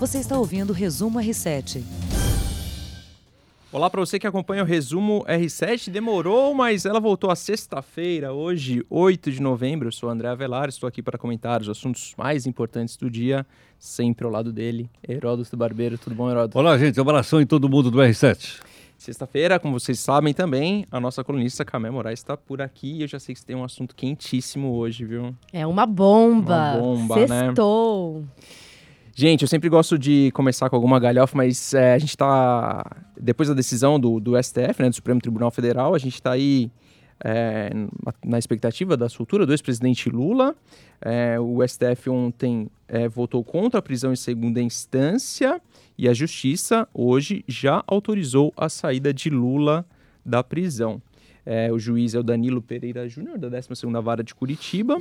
Você está ouvindo o Resumo R7. Olá para você que acompanha o resumo R7. Demorou, mas ela voltou à sexta-feira, hoje, 8 de novembro. Eu sou André Avelar, estou aqui para comentar os assuntos mais importantes do dia, sempre ao lado dele, Heródoto Barbeiro. Tudo bom, Heródoto? Olá, gente. Um abração em todo mundo do R7. Sexta-feira, como vocês sabem também, a nossa colunista Camé Moraes está por aqui e eu já sei que você tem um assunto quentíssimo hoje, viu? É uma bomba. Uma bomba, Sextou. né? Gente, eu sempre gosto de começar com alguma galhofa, mas é, a gente está depois da decisão do, do STF, né, do Supremo Tribunal Federal, a gente está aí é, na expectativa da soltura do ex-presidente Lula. É, o STF ontem é, votou contra a prisão em segunda instância e a Justiça hoje já autorizou a saída de Lula da prisão. É, o juiz é o Danilo Pereira Júnior, da 12ª Vara de Curitiba,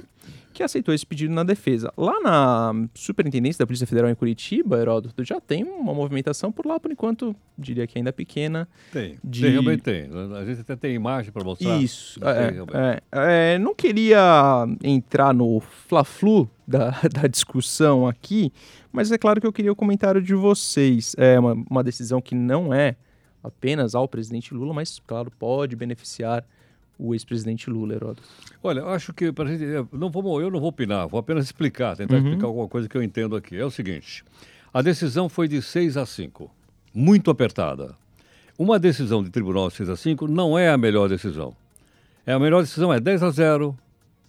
que aceitou esse pedido na defesa. Lá na Superintendência da Polícia Federal em Curitiba, Heródoto, já tem uma movimentação por lá, por enquanto, diria que ainda pequena. Tem, de... tem realmente tem. A gente até tem imagem para mostrar. Isso. É, é, é, não queria entrar no fla-flu da, da discussão aqui, mas é claro que eu queria o comentário de vocês. É uma, uma decisão que não é apenas ao presidente Lula, mas, claro, pode beneficiar o ex-presidente Lula, Heródoto. Olha, eu acho que para gente, não vou, eu não vou opinar, vou apenas explicar, tentar uhum. explicar alguma coisa que eu entendo aqui. É o seguinte: a decisão foi de 6 a 5, muito apertada. Uma decisão de tribunal 6 a 5 não é a melhor decisão. É a melhor decisão é 10 a 0,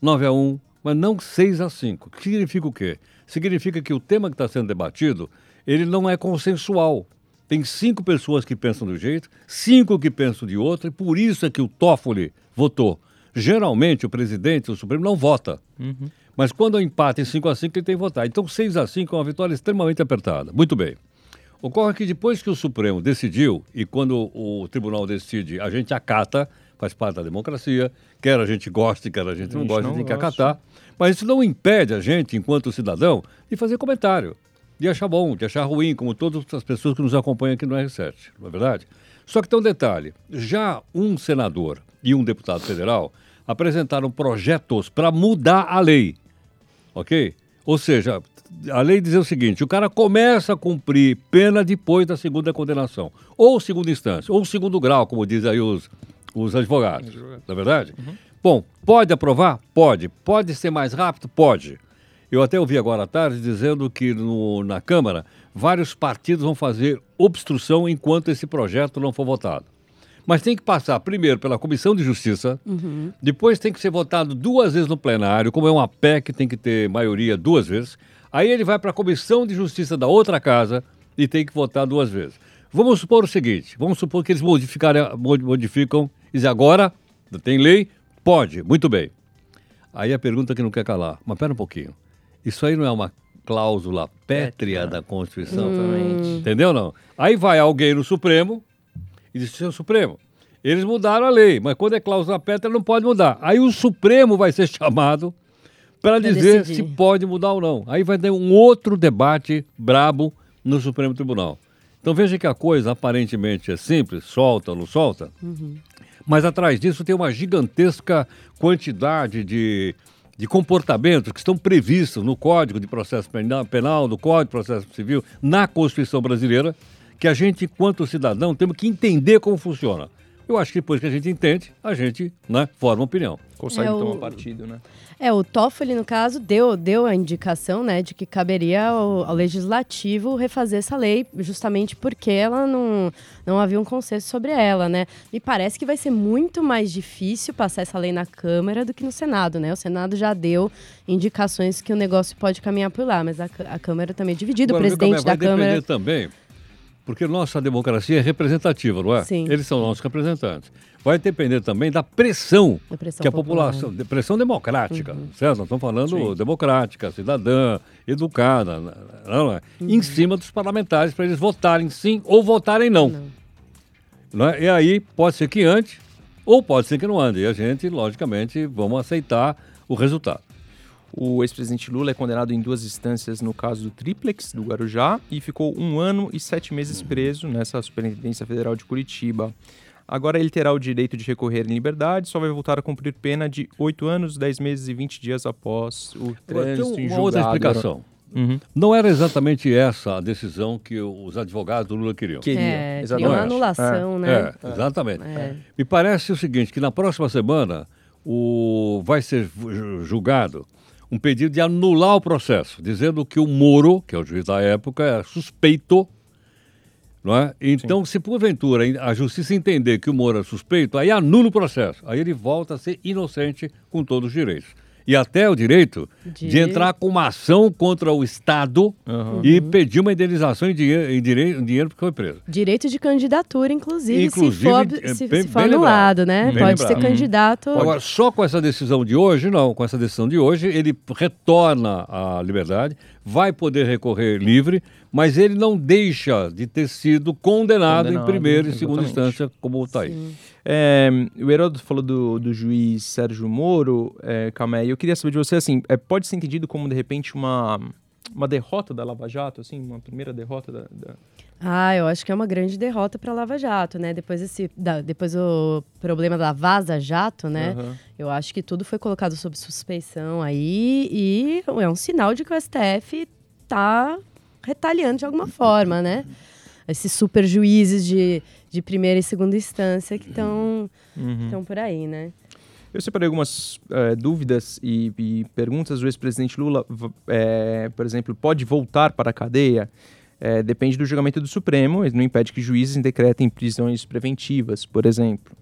9 a 1, mas não 6 a 5. Que significa o quê? Significa que o tema que está sendo debatido, ele não é consensual. Tem cinco pessoas que pensam do jeito, cinco que pensam de outro, e por isso é que o Toffoli votou. Geralmente o presidente, o Supremo, não vota. Uhum. Mas quando o empate em 5 a 5 ele tem que votar. Então 6 a 5 é uma vitória extremamente apertada. Muito bem. Ocorre que depois que o Supremo decidiu, e quando o tribunal decide, a gente acata, faz parte da democracia, quer a gente goste, quer a gente, a gente não goste, a gente tem que acatar. Mas isso não impede a gente, enquanto cidadão, de fazer comentário de achar bom, de achar ruim, como todas as pessoas que nos acompanham aqui no R7, não é verdade? Só que tem um detalhe: já um senador e um deputado federal apresentaram projetos para mudar a lei, ok? Ou seja, a lei diz o seguinte: o cara começa a cumprir pena depois da segunda condenação, ou segunda instância, ou segundo grau, como dizem aí os, os advogados, não é verdade? Uhum. Bom, pode aprovar? Pode. Pode ser mais rápido? Pode. Eu até ouvi agora à tarde dizendo que no, na Câmara vários partidos vão fazer obstrução enquanto esse projeto não for votado. Mas tem que passar primeiro pela Comissão de Justiça, uhum. depois tem que ser votado duas vezes no plenário, como é uma PEC, tem que ter maioria duas vezes. Aí ele vai para a Comissão de Justiça da outra casa e tem que votar duas vezes. Vamos supor o seguinte: vamos supor que eles modificam e dizem agora tem lei, pode, muito bem. Aí a pergunta que não quer calar, mas pera um pouquinho. Isso aí não é uma cláusula pétrea da Constituição? Exatamente. Entendeu não? Aí vai alguém no Supremo e diz, seu Supremo, eles mudaram a lei, mas quando é cláusula pétrea não pode mudar. Aí o Supremo vai ser chamado para dizer decidir. se pode mudar ou não. Aí vai ter um outro debate brabo no Supremo Tribunal. Então veja que a coisa aparentemente é simples, solta ou não solta, uhum. mas atrás disso tem uma gigantesca quantidade de de comportamentos que estão previstos no Código de Processo Penal, no Código de Processo Civil, na Constituição Brasileira, que a gente, enquanto cidadão, temos que entender como funciona. Eu acho que depois que a gente entende, a gente né, forma opinião. Consegue é tomar o... partido, né? É, o Toffoli, no caso, deu, deu a indicação né, de que caberia ao, ao, legislativo refazer essa lei, justamente porque ela não, não havia um consenso sobre ela, né? Me parece que vai ser muito mais difícil passar essa lei na Câmara do que no Senado, né? O Senado já deu indicações que o negócio pode caminhar por lá, mas a, a Câmara também é dividida, o presidente da Câmara... também porque nossa democracia é representativa, não é? Sim. Eles são nossos representantes. Vai depender também da pressão, da pressão que a popular. população, pressão democrática, uhum. certo? Nós estamos falando Sim. democrática, cidadã, educada, não é? Uhum. em cima dos parlamentares para eles votarem sim ou votarem não. não. não é? E aí pode ser que ande ou pode ser que não ande. E a gente, logicamente, vamos aceitar o resultado. O ex-presidente Lula é condenado em duas instâncias no caso do Triplex, do Guarujá, e ficou um ano e sete meses preso nessa Superintendência Federal de Curitiba. Agora ele terá o direito de recorrer em liberdade, só vai voltar a cumprir pena de oito anos, dez meses e vinte dias após o trânsito Tem uma outra explicação. Uhum. Não era exatamente essa a decisão que os advogados do Lula queriam. Queria, É, exatamente. queria uma anulação, né? É, exatamente. É. Me parece o seguinte, que na próxima semana o, vai ser ju- julgado um pedido de anular o processo, dizendo que o Moro, que é o juiz da época, é suspeito. Não é? Então, se porventura a justiça entender que o Moro é suspeito, aí anula o processo. Aí ele volta a ser inocente com todos os direitos. E até o direito de, De- entrar com uma ação contra o Estado Uhum. e pedir uma indenização em dinheiro, em dinheiro, em dinheiro porque foi preso. Direito de candidatura, inclusive, Inclusive, se for, é, se, bem- se for anulado, lembrado. né? Bem Pode ser lembrado. candidato. Agora, só com essa decisão de hoje, não. Com essa decisão de hoje, ele retorna à liberdade, vai poder recorrer livre, mas ele não deixa de ter sido condenado, Condenado, em primeira e segunda instância, como está aí. É, o Heródoto falou do, do juiz Sérgio Moro, é, Camé, e eu queria saber de você, assim, é, pode ser entendido como, de repente, uma, uma derrota da Lava Jato, assim, uma primeira derrota da... da- Ah, eu acho que é uma grande derrota para Lava Jato, né? Depois esse, da- depois o problema da Vaza Jato, né? Aham. Eu acho que tudo foi colocado sob suspeição aí e é um sinal de que o STF tá retaliando de alguma forma, né? Esses super juízes de, de primeira e segunda instância que estão Uhum. por aí, né? Eu separei algumas é, dúvidas e, e perguntas. O ex-presidente Lula, é, por exemplo, pode voltar para a cadeia? É, depende do julgamento do Supremo, ele não impede que juízes decretem prisões preventivas, por exemplo.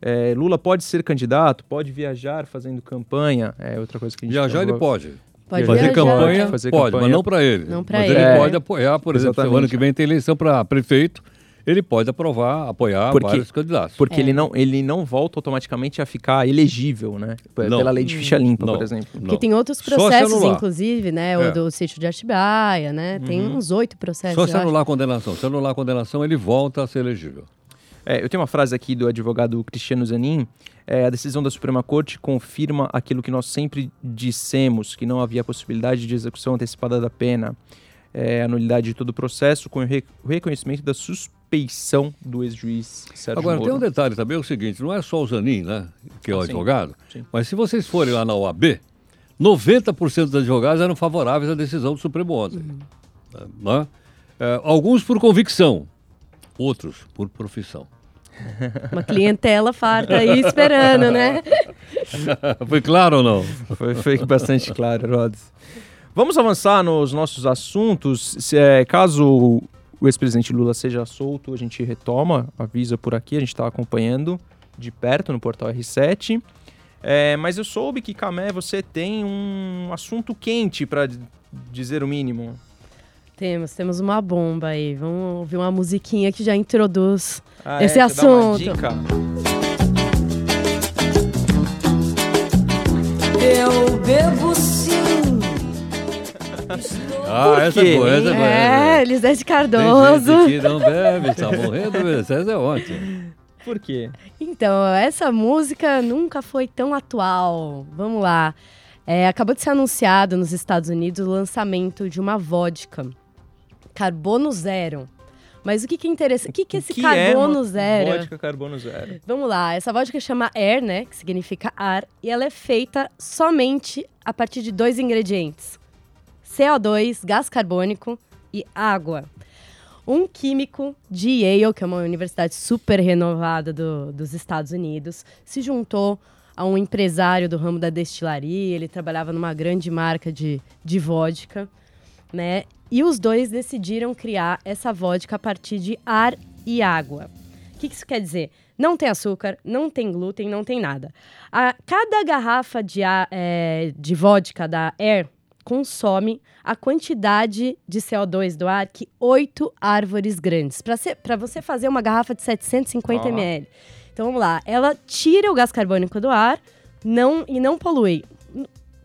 É, Lula pode ser candidato, pode viajar fazendo campanha, é outra coisa que a gente Viajar ele pode. Pode Fazer viajar. campanha, Fazer pode, campanha. mas não para ele. Não pra mas ele. ele É. pode apoiar, por exemplo, Exatamente. ano que vem tem eleição para prefeito, ele pode aprovar, apoiar Porque- vários candidatos. Porque É. ele, não, ele não volta automaticamente a ficar elegível, né? Não. Pela lei de ficha limpa, Não. por exemplo. Não. Porque tem outros processos, inclusive, né? É. O do sítio de Atibaia, né? Tem uns oito processos. Só se anular a condenação. Se anular a condenação, ele volta a ser elegível. É, eu tenho uma frase aqui do advogado Cristiano Zanin. É, a decisão da Suprema Corte confirma aquilo que nós sempre dissemos, que não havia possibilidade de execução antecipada da pena, é, a nulidade de todo o processo, com o re- o reconhecimento da suspeição do ex-juiz Sérgio Agora, Moro. tem um detalhe também, é o seguinte, não é só o Zanin, né, que é o Ah, sim. advogado, Sim. mas se vocês forem lá na OAB, 90% dos advogados eram favoráveis à decisão do Supremo ontem. Né? É, alguns por convicção, outros por profissão. Uma clientela farta aí esperando, né? Foi claro ou não? Foi, foi bastante claro, Rods. Vamos avançar nos nossos assuntos. Se, é, caso o ex-presidente Lula seja solto, a gente retoma, avisa por aqui, a gente está acompanhando de perto no portal R7. É, mas eu soube que, Camé, você tem um assunto quente, para dizer o mínimo. Temos, temos uma bomba aí. Vamos ouvir uma musiquinha que já introduz Ah, esse é? Dá uma assunto. dica? Eu bebo. Ah, essa quê, é boa, essa é boa. É, Elisete Tem Cardoso. gente que não bebe, está morrendo, essa é ontem. Por quê? Então, essa música nunca foi tão atual. Vamos lá. É, acabou de ser anunciado nos Estados Unidos o lançamento de uma vodka. Carbono zero. Mas o que, que é interessante? O que, que é esse que carbono é zero? Vodka carbono zero. Vamos lá, essa vodka chama Air, né? Que significa ar, e ela é feita somente a partir de dois ingredientes: CO2, gás carbônico e água. Um químico de Yale, que é uma universidade super renovada do- dos Estados Unidos, se juntou a um empresário do ramo da destilaria. Ele trabalhava numa grande marca de, de vodka, né? E os dois decidiram criar essa vodka a partir de ar e água. O que que isso quer dizer? Não tem açúcar, não tem glúten, não tem nada. A, cada garrafa de, a- é, de vodka da Air consome a quantidade de CO2 do ar que oito árvores grandes. Para você fazer uma garrafa de 750 Ó. ml. Então vamos lá. Ela tira o gás carbônico do ar não, e não polui.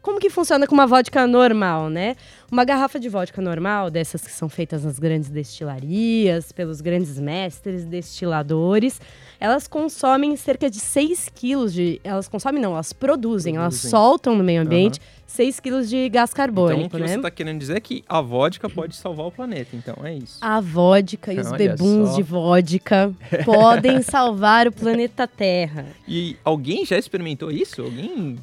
Como que funciona com uma vodka normal, né? Uma garrafa de vodka normal, dessas que são feitas nas grandes destilarias, pelos grandes mestres destiladores, elas consomem cerca de 6 quilos de. Elas consomem, não, elas produzem, elas Produzem. soltam no meio ambiente 6 quilos de gás Então, o carbônico, que né? você está querendo dizer é que a vodka pode salvar o planeta, então, é isso. A vodka e os bebuns só. de vodka podem salvar o planeta Terra. E alguém já experimentou isso? Alguém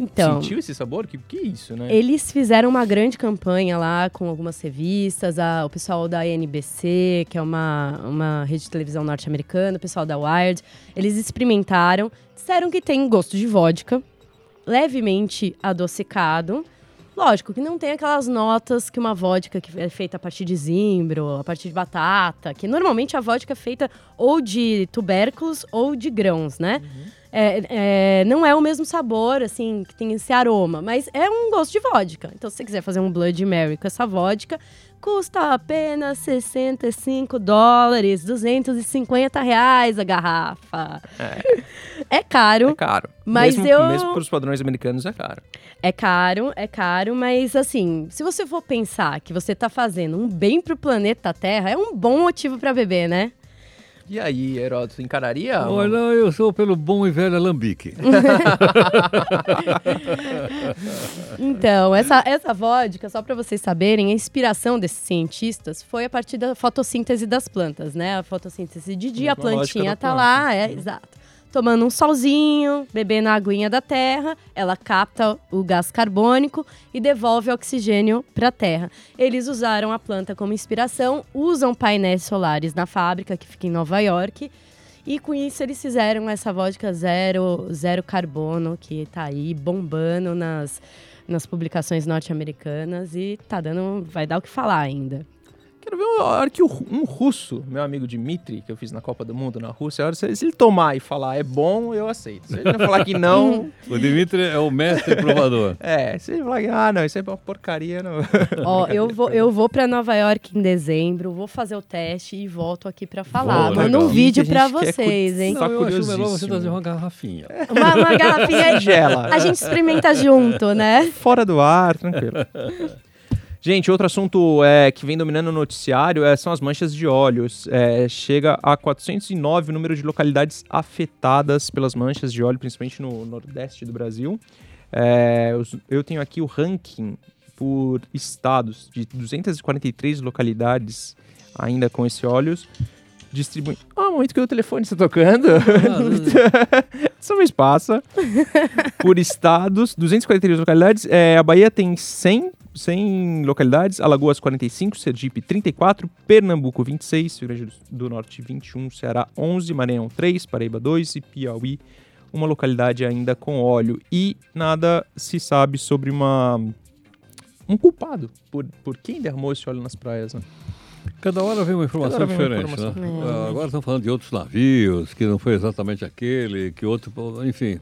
Então, Sentiu esse sabor? Que que é isso, né? Eles fizeram uma grande campanha lá com algumas revistas, a- o pessoal da NBC, que é uma, uma rede de televisão norte-americana, o pessoal da Wired. Eles experimentaram, disseram que tem gosto de vodka, levemente adocicado. Lógico que não tem aquelas notas que uma vodka que é feita a partir de zimbro, a partir de batata, que normalmente a vodka é feita ou de tubérculos ou de grãos, né? É, é, não é o mesmo sabor, assim, que tem esse aroma, mas é um gosto de vodka. Então, se você quiser fazer um Blood Mary com essa vodka, custa apenas 65 dólares, 250 reais a garrafa. É, caro, É caro. Mas mesmo, eu- Mesmo para os padrões americanos é caro. é caro, é caro, mas assim, se você for pensar que você tá fazendo um bem pro planeta Terra, é um bom motivo pra beber, né? E aí, Heródoto, encararia? Olha, eu sou pelo bom e velho alambique. Então, essa, essa vodka, só para vocês saberem, a inspiração desses cientistas foi a partir da fotossíntese das plantas, né? A fotossíntese de dia, a plantinha tá planta. lá, é, exato. Tomando um solzinho, bebendo a aguinha da terra, ela capta o gás carbônico e devolve oxigênio para a terra. Eles usaram a planta como inspiração, usam painéis solares na fábrica que fica em Nova York. E com isso eles fizeram essa vodka zero, zero carbono, que tá aí bombando nas, nas publicações norte-americanas e tá dando. vai dar o que falar ainda. Quero ver a hora que um russo, meu amigo Dmitry, que eu fiz na Copa do Mundo na Rússia, a hora se ele tomar e falar é bom, eu aceito. Se ele não falar que não, O Dimitri é o mestre provador. é. Se ele falar que, ah, não, isso é uma porcaria, não. Ó, eu vou, eu vou para Nova York em dezembro, vou fazer o teste e volto aqui para falar. Boa, Manda legal. um vídeo para quer vocês, hein? Não, eu acho melhor você trazer uma garrafinha. Uma, uma garrafinha Gela. a gente experimenta junto, né? Fora do ar, tranquilo. Gente, outro assunto é, que vem dominando o noticiário é, são as manchas de óleos. É, chega a 409 o número de localidades afetadas pelas manchas de óleo, principalmente no nordeste do Brasil. É, eu tenho aqui o ranking por estados de 243 localidades ainda com esse óleos. Distribui... Ah, o momento que o telefone está tocando. Só uma passa. Por estados, 243 localidades. É, a Bahia tem 100, 100 localidades, Alagoas 45, Sergipe 34, Pernambuco 26, Rio Grande do Norte 21, Ceará 11, Maranhão 3, Paraíba 2 e Piauí uma localidade ainda com óleo. E nada se sabe sobre uma um culpado por, por quem derramou esse óleo nas praias. Né? Cada hora vem uma informação vem uma diferente, informação. né? Ah, Agora estão falando de outros navios, que não foi exatamente aquele, que outro... Enfim,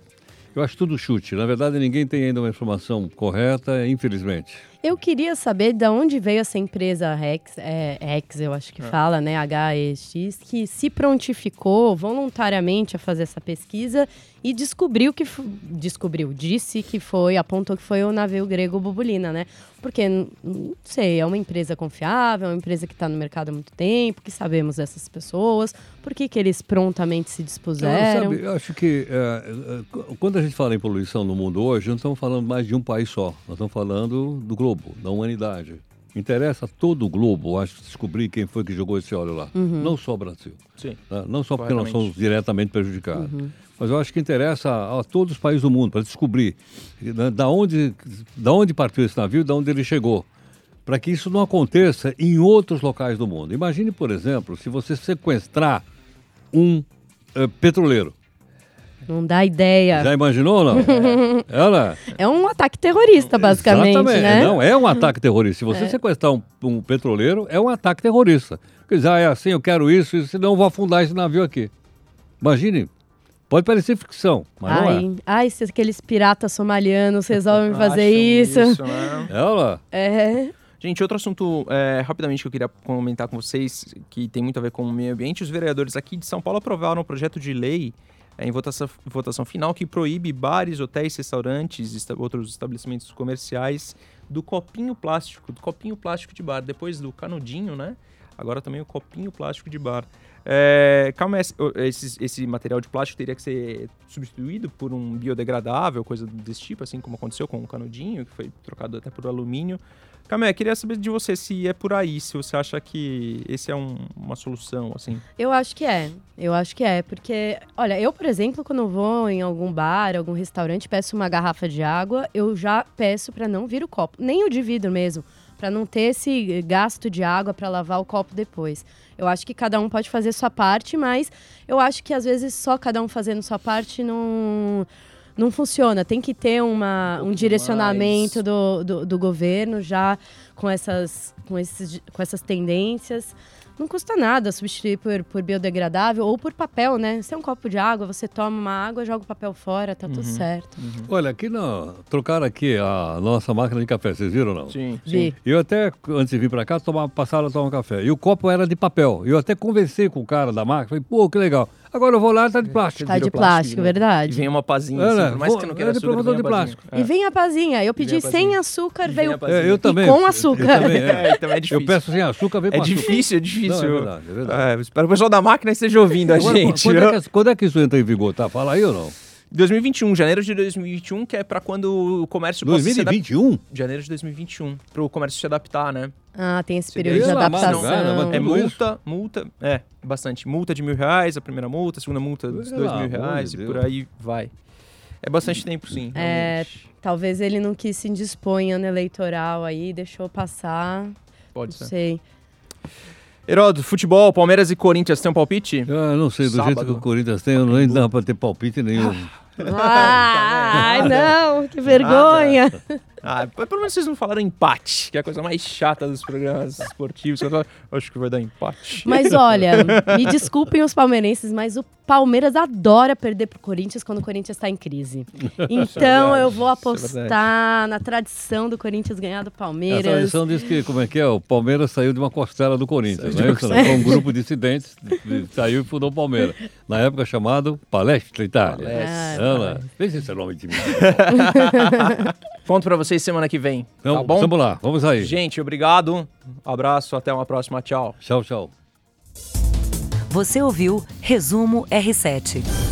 eu acho tudo chute. Na verdade, ninguém tem ainda uma informação correta, infelizmente. Eu queria saber de onde veio essa empresa Rex, é, Rex eu acho que fala, né, HEX, que se prontificou voluntariamente a fazer essa pesquisa e descobriu que descobriu, disse que foi, apontou que foi o navio grego Bubulina, né? Porque não sei, é uma empresa confiável, é uma empresa que está no mercado há muito tempo, que sabemos dessas pessoas, por que que eles prontamente se Eu, dispuseram? sabe, eu acho que eh, eh, quando a gente fala em poluição no mundo hoje, não estamos falando mais de um país só. Nós estamos falando do globo, da humanidade. Interessa a todo o globo, acho, descobrir quem foi que jogou esse óleo lá. Não só o Brasil. Sim. né? Não só porque nós somos diretamente prejudicados. Mas eu acho que interessa a, a todos os países do mundo para descobrir né, da, onde, da onde partiu esse navio e da onde ele chegou. Para que isso não aconteça em outros locais do mundo. Imagine, por exemplo, se você sequestrar um eh, petroleiro. Não dá ideia. Já imaginou ou não? Ela. É um ataque terrorista, basicamente, Exatamente. né? Não, é um ataque terrorista. Se você sequestrar um, um petroleiro, é um ataque terrorista. Quer dizer, ah, é assim, eu quero isso, isso, senão eu vou afundar esse navio aqui. Imagine. Pode parecer ficção, mas não é. Ai, ai, se aqueles piratas somalianos resolvem fazer Acham isso. né? Ela. É. Gente, outro assunto é, rapidamente que eu queria comentar com vocês, que tem muito a ver com o meio ambiente. Os vereadores aqui de São Paulo aprovaram um projeto de lei é, em votação, votação final que proíbe bares, hotéis, restaurantes esta- outros estabelecimentos comerciais do copinho plástico, do copinho plástico de bar. Depois do canudinho, né? agora também o copinho plástico de bar. É, calma, esse, esse, material de plástico teria que ser substituído por um biodegradável, coisa desse tipo, assim como aconteceu com o canudinho, que foi trocado até por alumínio. Camé, queria saber de você se é por aí, se você acha que esse é um- uma solução, assim. Eu acho que é. Eu acho que é. Porque, olha, eu, por exemplo, quando vou em algum bar, algum restaurante, peço uma garrafa de água, eu já peço para não vir o copo. Nem o de vidro mesmo. Para não ter esse gasto de água para lavar o copo depois. Eu acho que cada um pode fazer sua parte, mas eu acho que às vezes só cada um fazendo sua parte não. Não funciona, tem que ter uma, um direcionamento do, do, do governo já com essas, com, esses, com essas tendências. Não custa nada substituir por, por biodegradável ou por papel, né? Se é um copo de água, você toma uma água, joga o papel fora, tá tudo certo. Olha, aqui na, trocaram aqui a nossa máquina de café, vocês viram ou não? Sim, Vi. Eu até, antes de vir para cá, tomava, passaram a tomar um café. E o copo era de papel. Eu até conversei com o cara da máquina, falei, pô, que legal. Agora eu vou lá, tá de plástico. Tá de plástico, né? verdade. E vem uma pazinha, É, assim, né? por mais Vou- que eu não queira é de açúcar, promotor vem de plástico. É. E vem a pazinha. Eu pedi sem pazinha. açúcar, E veio pazinha. É, eu também. com Eu- açúcar. Eu, também, é. É, então é difícil. Eu peço sem açúcar, vem com É açúcar. difícil, é difícil. Não, é verdade, é verdade. É, espero que o pessoal da máquina esteja ouvindo a Agora, gente. quando, é que, quando é que isso entra em vigor, tá? Fala aí ou não? 2021, janeiro de 2021, que é pra quando o comércio possa se adaptar. 2021? Janeiro de 2021, pro comércio se adaptar, né? Ah, tem esse período de adaptação. madrugada, É multa, multa, é, bastante. Multa de mil reais, a primeira multa, a segunda multa dos dois mil reais e por aí vai. É bastante tempo, sim. É, realmente. Talvez ele não quis se indispor em ano eleitoral aí, deixou passar. Pode não ser. sei. Heródoto, futebol, Palmeiras e Corinthians, tem um palpite? Eu não sei, do jeito Sábado. que o Corinthians tem, eu nem dá pra ter palpite nenhum. Ai, não, que vergonha. Ah, pelo menos vocês não falaram empate, que é a coisa mais chata dos programas esportivos. Eu acho que vai dar empate. Mas olha, me desculpem os palmeirenses, mas o Palmeiras adora perder pro Corinthians quando o Corinthians tá em crise. Então eu vou é apostar na tradição do Corinthians ganhar do A Palmeiras. tradição diz que, como é que é? O Palmeiras saiu de uma costela do Corinthians, é isso? Foi um grupo de dissidentes, de- saiu e fundou o Palmeiras. Na época chamado Palestra Itália. Palestra. Ela, vê se esse é nome de mim. Conto pra vocês semana que vem. Então, tá bom? vamos lá, vamos aí. Gente, obrigado. Abraço, até uma próxima. Tchau. Tchau, tchau. Você ouviu Resumo R7.